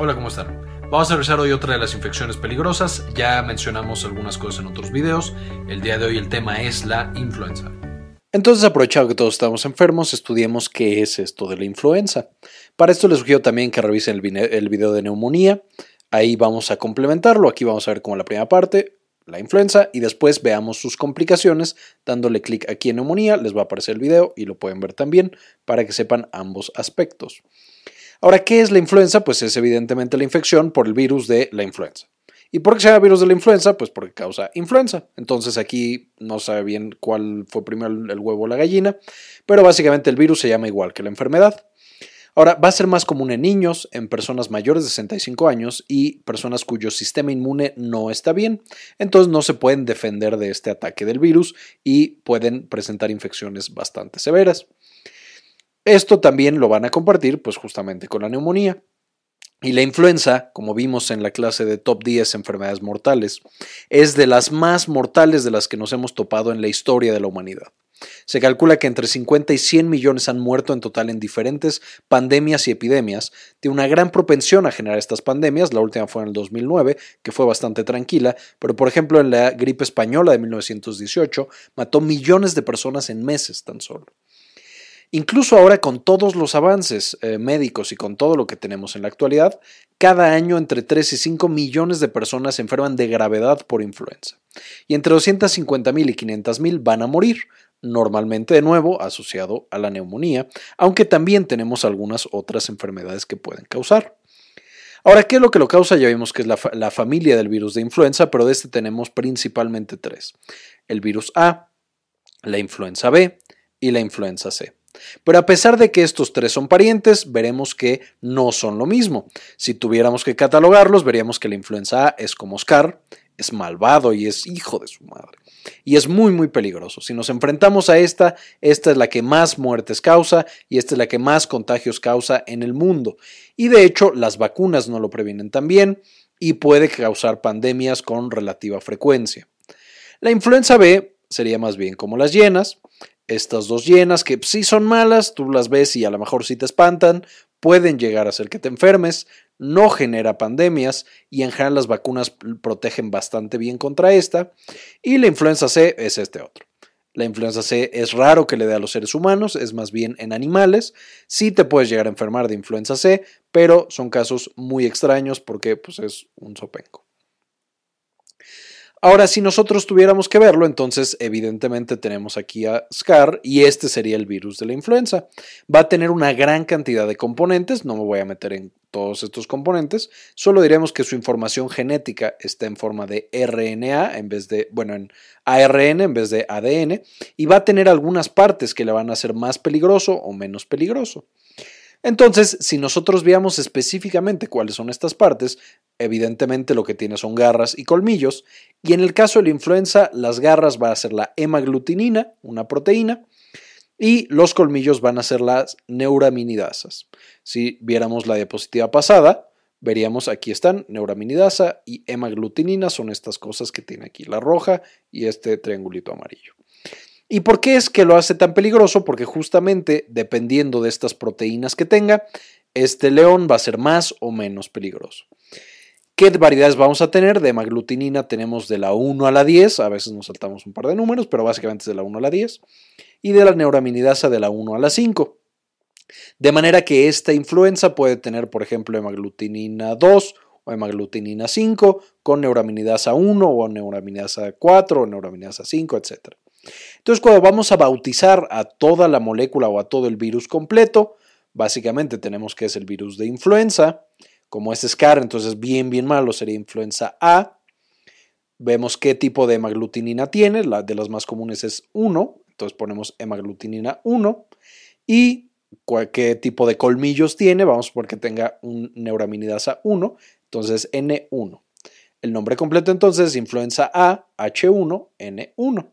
Hola, ¿cómo están? Vamos a revisar hoy otra de las infecciones peligrosas. Ya mencionamos algunas cosas en otros videos. El día de hoy el tema es la influenza. Entonces, aprovechado que todos estamos enfermos, estudiemos qué es esto de la influenza. Para esto les sugiero también que revisen el video de neumonía. Ahí vamos a complementarlo. Aquí vamos a ver como la primera parte, la influenza, y después veamos sus complicaciones. Dándole clic aquí en neumonía, les va a aparecer el video y lo pueden ver también para que sepan ambos aspectos. Ahora, ¿qué es la influenza? Pues es evidentemente la infección por el virus de la influenza. ¿Y por qué se llama virus de la influenza? Pues porque causa influenza. Entonces aquí no sabe bien cuál fue primero el huevo o la gallina, pero básicamente el virus se llama igual que la enfermedad. Ahora, va a ser más común en niños, en personas mayores de 65 años y personas cuyo sistema inmune no está bien. Entonces no se pueden defender de este ataque del virus y pueden presentar infecciones bastante severas. Esto también lo van a compartir pues justamente con la neumonía. Y la influenza, como vimos en la clase de top 10 enfermedades mortales, es de las más mortales de las que nos hemos topado en la historia de la humanidad. Se calcula que entre 50 y 100 millones han muerto en total en diferentes pandemias y epidemias, de una gran propensión a generar estas pandemias, la última fue en el 2009, que fue bastante tranquila, pero por ejemplo en la gripe española de 1918 mató millones de personas en meses tan solo. Incluso ahora con todos los avances eh, médicos y con todo lo que tenemos en la actualidad, cada año entre 3 y 5 millones de personas se enferman de gravedad por influenza. Y entre 250 mil y 500 mil van a morir, normalmente de nuevo asociado a la neumonía, aunque también tenemos algunas otras enfermedades que pueden causar. Ahora, ¿qué es lo que lo causa? Ya vimos que es la, la familia del virus de influenza, pero de este tenemos principalmente tres. El virus A, la influenza B y la influenza C. Pero a pesar de que estos tres son parientes, veremos que no son lo mismo. Si tuviéramos que catalogarlos, veríamos que la influenza A es como Oscar, es malvado y es hijo de su madre. Y es muy, muy peligroso. Si nos enfrentamos a esta, esta es la que más muertes causa y esta es la que más contagios causa en el mundo. Y de hecho, las vacunas no lo previenen tan bien y puede causar pandemias con relativa frecuencia. La influenza B sería más bien como las llenas, estas dos llenas que sí son malas, tú las ves y a lo mejor sí te espantan, pueden llegar a hacer que te enfermes, no genera pandemias y en general las vacunas protegen bastante bien contra esta. Y la influenza C es este otro. La influenza C es raro que le dé a los seres humanos, es más bien en animales. Sí te puedes llegar a enfermar de influenza C, pero son casos muy extraños porque pues, es un sopenco. Ahora, si nosotros tuviéramos que verlo, entonces evidentemente tenemos aquí a SCAR y este sería el virus de la influenza. Va a tener una gran cantidad de componentes, no me voy a meter en todos estos componentes, solo diremos que su información genética está en forma de RNA en vez de, bueno, en ARN en vez de ADN y va a tener algunas partes que le van a hacer más peligroso o menos peligroso. Entonces, si nosotros veamos específicamente cuáles son estas partes, evidentemente lo que tiene son garras y colmillos, y en el caso de la influenza, las garras van a ser la hemaglutinina, una proteína, y los colmillos van a ser las neuraminidasas. Si viéramos la diapositiva pasada, veríamos aquí están neuraminidasa y hemaglutinina, son estas cosas que tiene aquí la roja y este triangulito amarillo. ¿Y por qué es que lo hace tan peligroso? Porque justamente dependiendo de estas proteínas que tenga, este león va a ser más o menos peligroso. ¿Qué variedades vamos a tener? De hemaglutinina tenemos de la 1 a la 10, a veces nos saltamos un par de números, pero básicamente es de la 1 a la 10, y de la neuraminidasa de la 1 a la 5. De manera que esta influenza puede tener, por ejemplo, hemaglutinina 2 o hemaglutinina 5 con neuraminidasa 1 o neuraminidasa 4 o neuraminidasa 5, etc. Entonces, cuando vamos a bautizar a toda la molécula o a todo el virus completo, básicamente tenemos que es el virus de influenza. Como es SCAR, entonces bien, bien malo sería influenza A. Vemos qué tipo de hemaglutinina tiene, la de las más comunes es 1, entonces ponemos hemaglutinina 1. Y qué tipo de colmillos tiene, vamos porque tenga un neuraminidasa 1, entonces N1. El nombre completo entonces es influenza A H1N1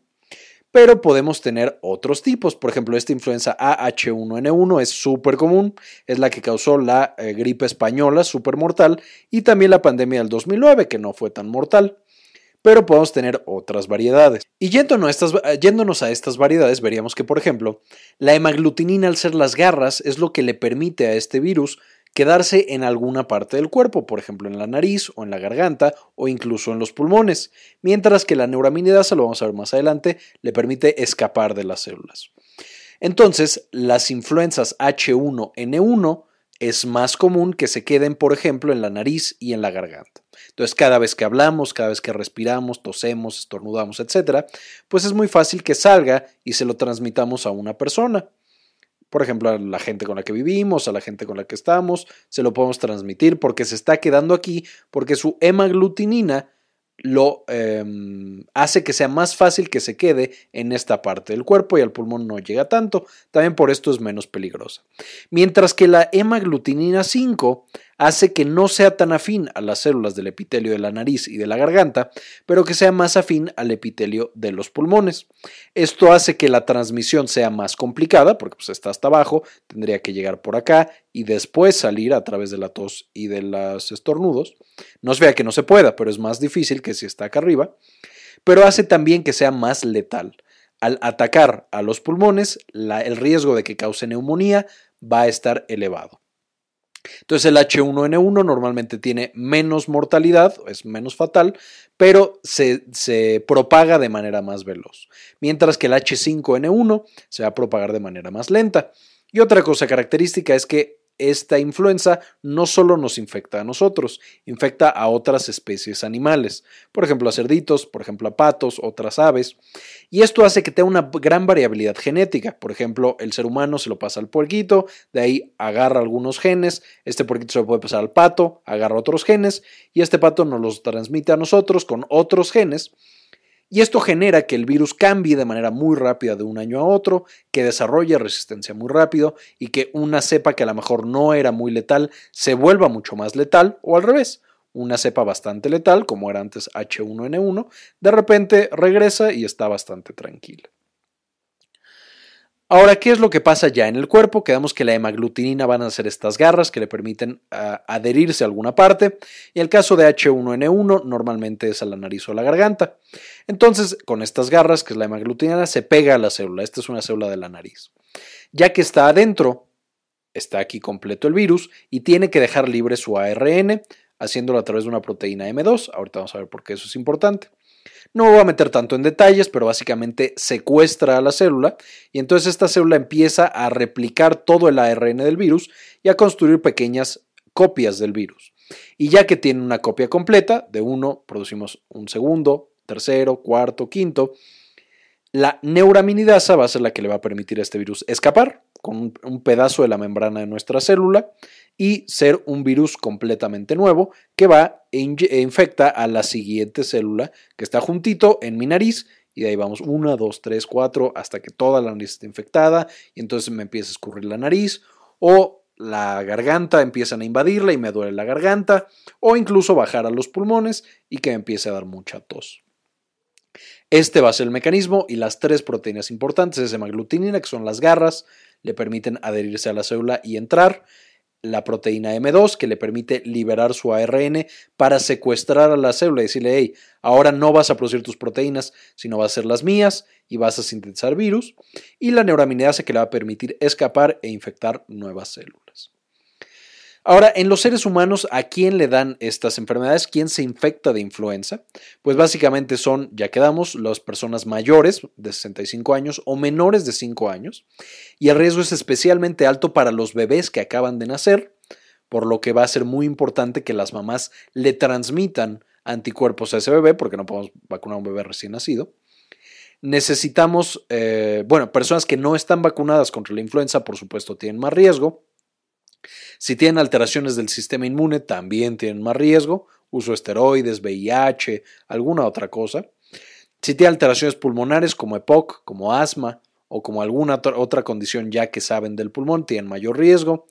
pero podemos tener otros tipos. Por ejemplo, esta influenza AH1N1 es súper común, es la que causó la eh, gripe española, súper mortal, y también la pandemia del 2009, que no fue tan mortal. Pero podemos tener otras variedades. Y yéndonos a, estas, yéndonos a estas variedades, veríamos que, por ejemplo, la hemaglutinina al ser las garras es lo que le permite a este virus quedarse en alguna parte del cuerpo, por ejemplo en la nariz o en la garganta o incluso en los pulmones, mientras que la neuraminidasa, lo vamos a ver más adelante, le permite escapar de las células. Entonces, las influencias H1N1 es más común que se queden, por ejemplo, en la nariz y en la garganta. Entonces, cada vez que hablamos, cada vez que respiramos, tosemos, estornudamos, etc., pues es muy fácil que salga y se lo transmitamos a una persona. Por ejemplo, a la gente con la que vivimos, a la gente con la que estamos, se lo podemos transmitir porque se está quedando aquí, porque su hemaglutinina lo em, hace que sea más fácil que se quede en esta parte del cuerpo y al pulmón no llega tanto. También por esto es menos peligrosa. Mientras que la hemaglutinina 5 hace que no sea tan afín a las células del epitelio de la nariz y de la garganta, pero que sea más afín al epitelio de los pulmones. Esto hace que la transmisión sea más complicada, porque pues, está hasta abajo, tendría que llegar por acá y después salir a través de la tos y de los estornudos. No se vea que no se pueda, pero es más difícil que si está acá arriba. Pero hace también que sea más letal. Al atacar a los pulmones, el riesgo de que cause neumonía va a estar elevado. Entonces el H1N1 normalmente tiene menos mortalidad, es menos fatal, pero se, se, propaga de manera más veloz, mientras que el H5N1 se va a propagar de manera más lenta. Y otra cosa característica es que esta influenza no solo nos infecta a nosotros, infecta a otras especies animales, por ejemplo a cerditos, por ejemplo a patos, otras aves, y esto hace que tenga una gran variabilidad genética. Por ejemplo, el ser humano se lo pasa al puerquito, de ahí agarra algunos genes, este puerquito se lo puede pasar al pato, agarra otros genes, y este pato nos los transmite a nosotros con otros genes, y esto genera que el virus cambie de manera muy rápida de un año a otro, que desarrolle resistencia muy rápido y que una cepa que a lo mejor no era muy letal se vuelva mucho más letal o al revés. Una cepa bastante letal, como era antes H1N1, de repente regresa y está bastante tranquila. Ahora, ¿qué es lo que pasa ya en el cuerpo? Quedamos que la hemaglutinina van a ser estas garras que le permiten ah, adherirse a alguna parte. Y el caso de H1N1 normalmente es a la nariz o a la garganta. Entonces, con estas garras, que es la hemaglutinina, se pega a la célula. Esta es una célula de la nariz. Ya que está adentro, está aquí completo el virus y tiene que dejar libre su ARN, haciéndolo a través de una proteína M2. Ahorita vamos a ver por qué eso es importante. No me voy a meter tanto en detalles, pero básicamente secuestra a la célula y entonces esta célula empieza a replicar todo el ARN del virus y a construir pequeñas copias del virus. Y ya que tiene una copia completa, de uno producimos un segundo, tercero, cuarto, quinto, la neuraminidasa va a ser la que le va a permitir a este virus escapar con un pedazo de la membrana de nuestra célula y ser un virus completamente nuevo que va e, e infecta a la siguiente célula que está juntito en mi nariz y de ahí vamos 1, 2, 3, 4 hasta que toda la nariz esté infectada y entonces me empieza a escurrir la nariz o la garganta empiezan a invadirla y me duele la garganta o incluso bajar a los pulmones y que me empiece a dar mucha tos. Este va a ser el mecanismo y las tres proteínas importantes es hemaglutinina, que son las garras, le permiten adherirse a la célula y entrar la proteína M2 que le permite liberar su ARN para secuestrar a la célula y decirle, hey, ahora no vas a producir tus proteínas, sino vas a ser las mías y vas a sintetizar virus. Y la neuraminidasa que le va a permitir escapar e infectar nuevas células. Ahora, en los seres humanos, ¿a quién le dan estas enfermedades? ¿Quién se infecta de influenza? Pues básicamente son, ya quedamos, las personas mayores de 65 años o menores de 5 años. Y el riesgo es especialmente alto para los bebés que acaban de nacer, por lo que va a ser muy importante que las mamás le transmitan anticuerpos a ese bebé, porque no podemos vacunar a un bebé recién nacido. Necesitamos, eh, bueno, personas que no están vacunadas contra la influenza, por supuesto, tienen más riesgo. Si tienen alteraciones del sistema inmune, también tienen más riesgo, uso esteroides, VIH, alguna otra cosa. Si tienen alteraciones pulmonares como EPOC, como asma o como alguna otra condición ya que saben del pulmón, tienen mayor riesgo.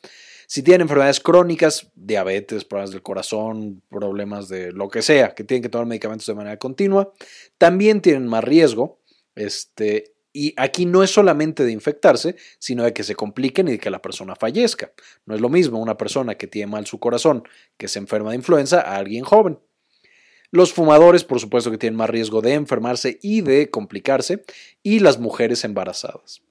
Si tienen enfermedades crónicas, diabetes, problemas del corazón, problemas de lo que sea, que tienen que tomar medicamentos de manera continua, también tienen más riesgo. Este, y aquí no es solamente de infectarse, sino de que se compliquen y de que la persona fallezca. No es lo mismo una persona que tiene mal su corazón, que se enferma de influenza, a alguien joven. Los fumadores, por supuesto, que tienen más riesgo de enfermarse y de complicarse, y las mujeres embarazadas.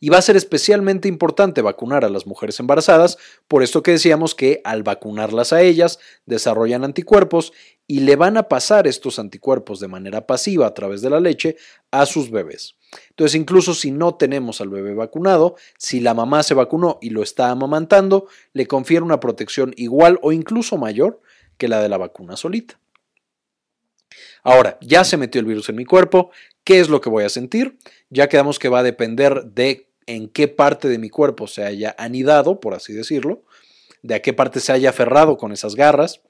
Y va a ser especialmente importante vacunar a las mujeres embarazadas, por esto que decíamos que al vacunarlas a ellas desarrollan anticuerpos y le van a pasar estos anticuerpos de manera pasiva a través de la leche a sus bebés. Entonces, incluso si no tenemos al bebé vacunado, si la mamá se vacunó y lo está amamantando, le confiere una protección igual o incluso mayor que la de la vacuna solita. Ahora, ya se metió el virus en mi cuerpo, ¿qué es lo que voy a sentir? Ya quedamos que va a depender de en qué parte de mi cuerpo se haya anidado, por así decirlo, de a qué parte se haya aferrado con esas garras,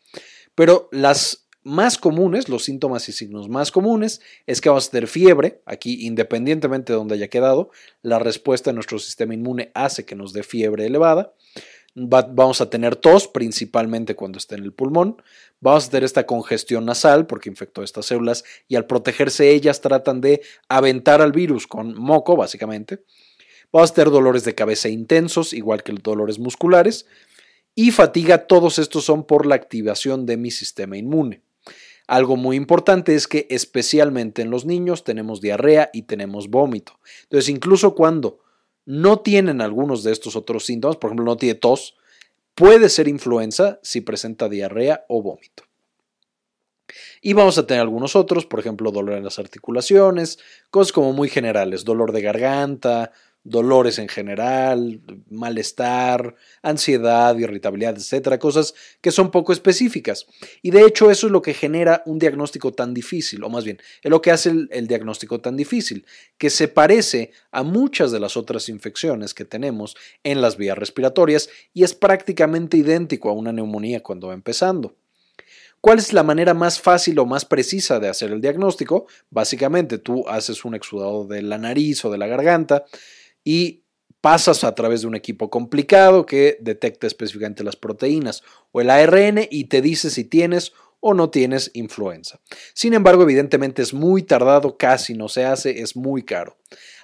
pero las más comunes, los síntomas y signos más comunes, es que vamos a tener fiebre, aquí independientemente de donde haya quedado, la respuesta de nuestro sistema inmune hace que nos dé fiebre elevada, vamos a tener tos, principalmente cuando esté en el pulmón, vamos a tener esta congestión nasal porque infectó estas células y al protegerse ellas tratan de aventar al virus con moco, básicamente. Vamos a tener dolores de cabeza intensos, igual que los dolores musculares, y fatiga, todos estos son por la activación de mi sistema inmune. Algo muy importante es que especialmente en los niños tenemos diarrea y tenemos vómito. Entonces, incluso cuando no tienen algunos de estos otros síntomas, por ejemplo, no tiene tos, puede ser influenza si presenta diarrea o vómito. Y vamos a tener algunos otros, por ejemplo, dolor en las articulaciones, cosas como muy generales, dolor de garganta, dolores en general, malestar, ansiedad, irritabilidad, etcétera, cosas que son poco específicas. Y de hecho eso es lo que genera un diagnóstico tan difícil, o más bien, es lo que hace el, el, diagnóstico tan difícil, que se parece a muchas de las otras infecciones que tenemos en las vías respiratorias y es prácticamente idéntico a una neumonía cuando va empezando. ¿Cuál es la manera más fácil o más precisa de hacer el diagnóstico? Básicamente tú haces un exudado de la nariz o de la garganta, y pasas a través de un equipo complicado que detecta específicamente las proteínas o el ARN y te dice si tienes o no tienes influenza. Sin embargo, evidentemente es muy tardado, casi no se hace, es muy caro.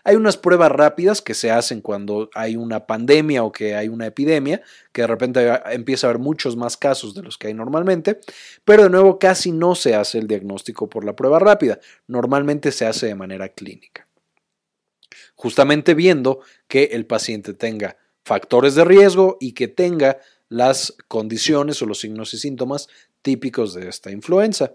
Hay unas pruebas rápidas que se hacen cuando hay una pandemia o que hay una epidemia, que de repente empieza a haber muchos más casos de los que hay normalmente, pero de nuevo casi no se hace el diagnóstico por la prueba rápida, normalmente se hace de manera clínica justamente viendo que el paciente tenga factores de riesgo y que tenga las condiciones o los signos y síntomas típicos de esta influenza.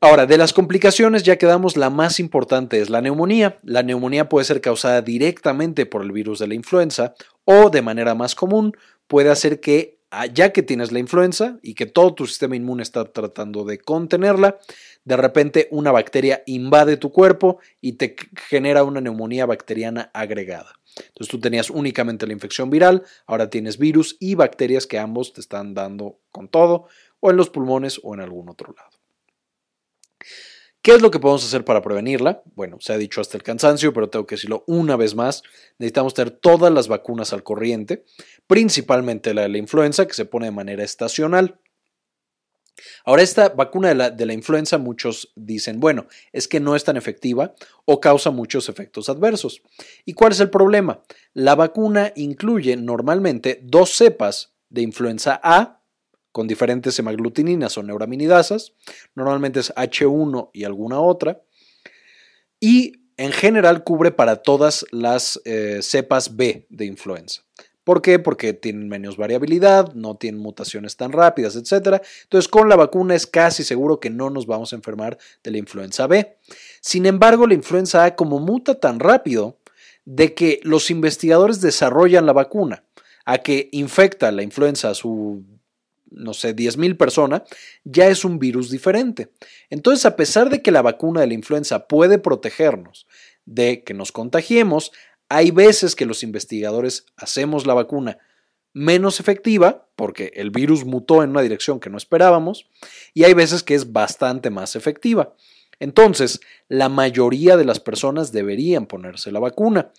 Ahora, de las complicaciones ya quedamos, la más importante es la neumonía. La neumonía puede ser causada directamente por el virus de la influenza o de manera más común puede hacer que ya que tienes la influenza y que todo tu sistema inmune está tratando de contenerla, de repente una bacteria invade tu cuerpo y te genera una neumonía bacteriana agregada. Entonces tú tenías únicamente la infección viral, ahora tienes virus y bacterias que ambos te están dando con todo, o en los pulmones o en algún otro lado. ¿Qué es lo que podemos hacer para prevenirla? Bueno, se ha dicho hasta el cansancio, pero tengo que decirlo una vez más. Necesitamos tener todas las vacunas al corriente, principalmente la de la influenza, que se pone de manera estacional. Ahora, esta vacuna de la, de la, influenza, muchos dicen, bueno, es que no es tan efectiva o causa muchos efectos adversos. ¿Y cuál es el problema? La vacuna incluye normalmente dos cepas de influenza A con diferentes hemaglutininas o neuraminidasas, normalmente es H1 y alguna otra, y en general cubre para todas las eh, cepas B de influenza. ¿Por qué? Porque tienen menos variabilidad, no tienen mutaciones tan rápidas, etc. Entonces, con la vacuna es casi seguro que no nos vamos a enfermar de la influenza B. Sin embargo, la influenza A, como muta tan rápido, de que los investigadores desarrollan la vacuna a que infecta la influenza a su no sé, 10.000 personas, ya es un virus diferente. Entonces, a pesar de que la vacuna de la influenza puede protegernos de que nos contagiemos, hay veces que los investigadores hacemos la vacuna menos efectiva, porque el virus mutó en una dirección que no esperábamos, y hay veces que es bastante más efectiva. Entonces, la mayoría de las personas deberían ponerse la vacuna.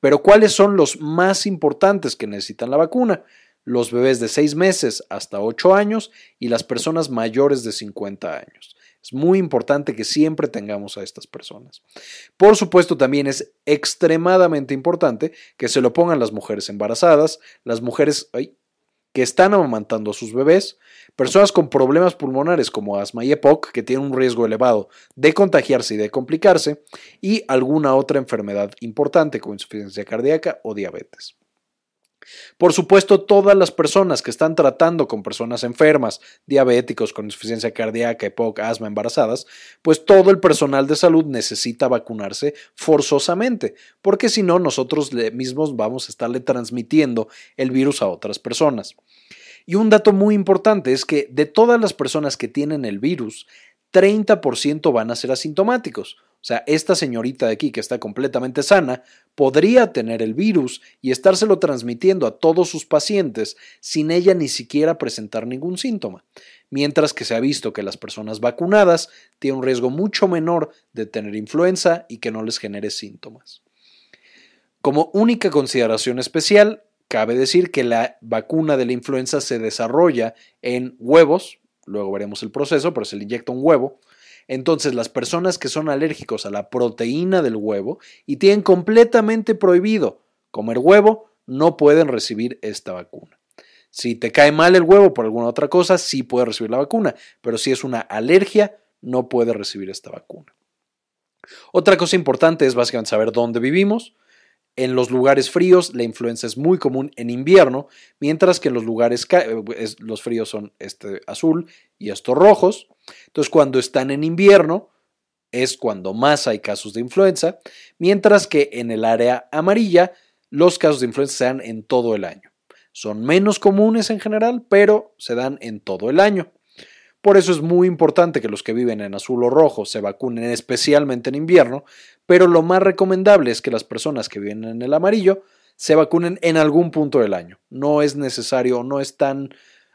Pero ¿cuáles son los más importantes que necesitan la vacuna? Los bebés de 6 meses hasta 8 años y las personas mayores de 50 años. Es muy importante que siempre tengamos a estas personas. Por supuesto, también es extremadamente importante que se lo pongan las mujeres embarazadas, las mujeres que están amamantando a sus bebés, personas con problemas pulmonares como asma y EPOC, que tienen un riesgo elevado de contagiarse y de complicarse, y alguna otra enfermedad importante como insuficiencia cardíaca o diabetes. Por supuesto, todas las personas que están tratando con personas enfermas, diabéticos, con insuficiencia cardíaca, EPOC, asma, embarazadas, pues todo el personal de salud necesita vacunarse forzosamente, porque si no, nosotros mismos vamos a estarle transmitiendo el virus a otras personas. Y un dato muy importante es que de todas las personas que tienen el virus, 30% van a ser asintomáticos. O sea, esta señorita de aquí que está completamente sana podría tener el virus y estárselo transmitiendo a todos sus pacientes sin ella ni siquiera presentar ningún síntoma. Mientras que se ha visto que las personas vacunadas tienen un riesgo mucho menor de tener influenza y que no les genere síntomas. Como única consideración especial, cabe decir que la vacuna de la influenza se desarrolla en huevos, luego veremos el proceso, pero se le inyecta un huevo, entonces, las personas que son alérgicos a la proteína del huevo y tienen completamente prohibido comer huevo, no pueden recibir esta vacuna. Si te cae mal el huevo por alguna otra cosa, sí puedes recibir la vacuna, pero si es una alergia, no puedes recibir esta vacuna. Otra cosa importante es básicamente saber dónde vivimos. En los lugares fríos la influenza es muy común en invierno, mientras que en los lugares eh, los fríos son este azul y estos rojos. Entonces cuando están en invierno es cuando más hay casos de influenza, mientras que en el área amarilla los casos de influenza se dan en todo el año. Son menos comunes en general, pero se dan en todo el año. Por eso es muy importante que los que viven en azul o rojo se vacunen especialmente en invierno, pero lo más recomendable es que las personas que viven en el amarillo se vacunen en algún punto del año. No es necesario, no es tan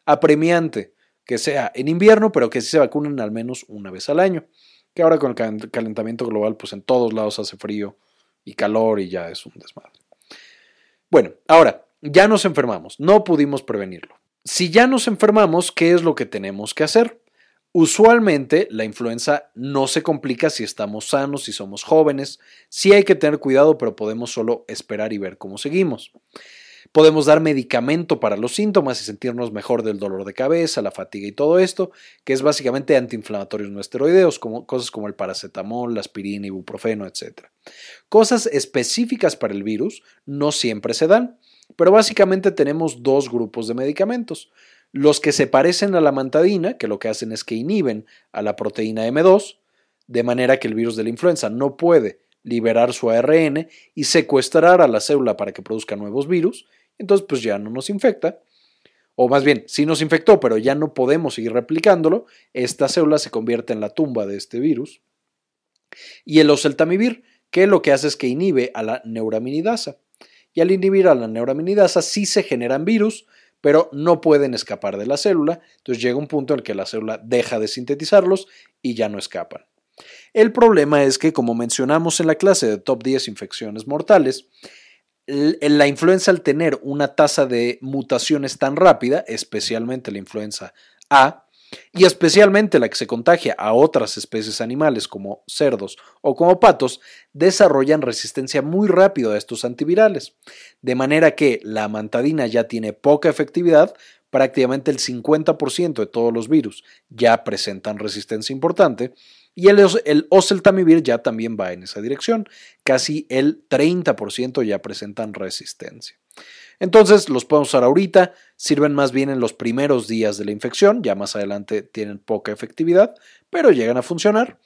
apremiante que sea en invierno, pero que sí se vacunen al menos una vez al año. Que ahora con el calentamiento global, pues en todos lados hace frío y calor y ya es un desmadre. Bueno, ahora, ya nos enfermamos, no pudimos prevenirlo. Si ya nos enfermamos, ¿qué es lo que tenemos que hacer? Usualmente la influenza no se complica si estamos sanos, si somos jóvenes. Sí hay que tener cuidado, pero podemos solo esperar y ver cómo seguimos. Podemos dar medicamento para los síntomas y sentirnos mejor del dolor de cabeza, la fatiga y todo esto, que es básicamente antiinflamatorios no esteroideos, como, cosas como el paracetamol, la aspirina, ibuprofeno, etc. Cosas específicas para el virus no siempre se dan. Pero básicamente tenemos dos grupos de medicamentos. Los que se parecen a la mantadina, que lo que hacen es que inhiben a la proteína M2, de manera que el virus de la influenza no puede liberar su ARN y secuestrar a la célula para que produzca nuevos virus, entonces pues ya no nos infecta. O más bien, sí nos infectó, pero ya no podemos seguir replicándolo, esta célula se convierte en la tumba de este virus. Y el oseltamivir, que lo que hace es que inhibe a la neuraminidasa y al inhibir a la neuraminidasa sí se generan virus, pero no pueden escapar de la célula, entonces llega un punto en el que la célula deja de sintetizarlos y ya no escapan. El problema es que, como mencionamos en la clase de top 10 infecciones mortales, la influenza al tener una tasa de mutaciones tan rápida, especialmente la influenza A, y especialmente la que se contagia a otras especies animales como cerdos o como patos, desarrollan resistencia muy rápido a estos antivirales, de manera que la mantadina ya tiene poca efectividad, prácticamente el 50% de todos los virus ya presentan resistencia importante, y el, el oseltamivir ya también va en esa dirección, casi el 30% ya presentan resistencia. Entonces los podemos usar ahorita, sirven más bien en los primeros días de la infección, ya más adelante tienen poca efectividad, pero llegan a funcionar.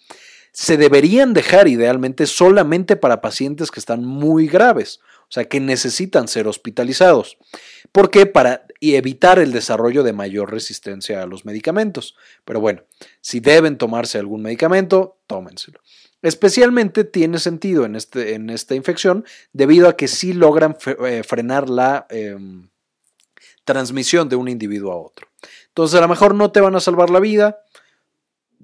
Se deberían dejar idealmente solamente para pacientes que están muy graves, o sea, que necesitan ser hospitalizados. ¿Por qué? Para evitar el desarrollo de mayor resistencia a los medicamentos. Pero bueno, si deben tomarse algún medicamento, tómenselo. Especialmente tiene sentido en, este, en esta infección debido a que sí logran eh, frenar la em, transmisión de un individuo a otro. Entonces a lo mejor no te van a salvar la vida,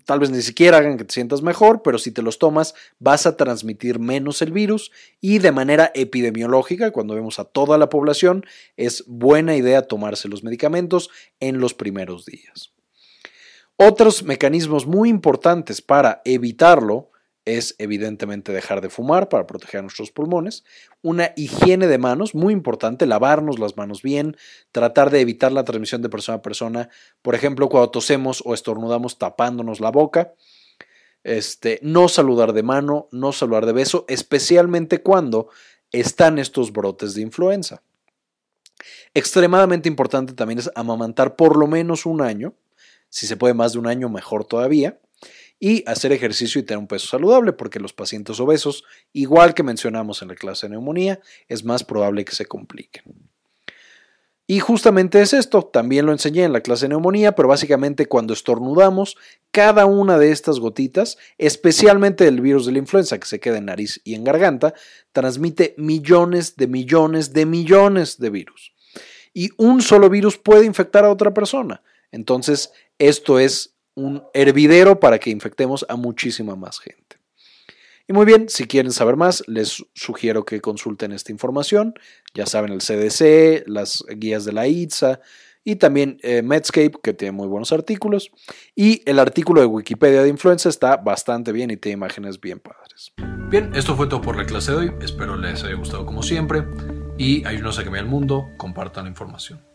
tal vez ni siquiera hagan que te sientas mejor, pero si te los tomas vas a transmitir menos el virus y de manera epidemiológica, cuando vemos a toda la población, es buena idea tomarse los medicamentos en los primeros días. Otros mecanismos muy importantes para evitarlo es evidentemente dejar de fumar para proteger nuestros pulmones, una higiene de manos, muy importante, lavarnos las manos bien, tratar de evitar la transmisión de persona a persona, por ejemplo, cuando tosemos o estornudamos tapándonos la boca, este, no saludar de mano, no saludar de beso, especialmente cuando están estos brotes de influenza. Extremadamente importante también es amamantar por lo menos un año, si se puede más de un año, mejor todavía y hacer ejercicio y tener un peso saludable, porque los pacientes obesos, igual que mencionamos en la clase de neumonía, es más probable que se compliquen. Y justamente es esto, también lo enseñé en la clase de neumonía, pero básicamente cuando estornudamos, cada una de estas gotitas, especialmente el virus de la influenza que se queda en nariz y en garganta, transmite millones de millones de millones de virus. Y un solo virus puede infectar a otra persona. Entonces, esto es un hervidero para que infectemos a muchísima más gente. Y muy bien, si quieren saber más, les sugiero que consulten esta información. Ya saben, el CDC, las guías de la ITSA y también eh, Medscape, que tiene muy buenos artículos. Y el artículo de Wikipedia de influenza está bastante bien y tiene imágenes bien padres. Bien, esto fue todo por la clase de hoy. Espero les haya gustado como siempre. Y ayúdenos a que el mundo, compartan la información.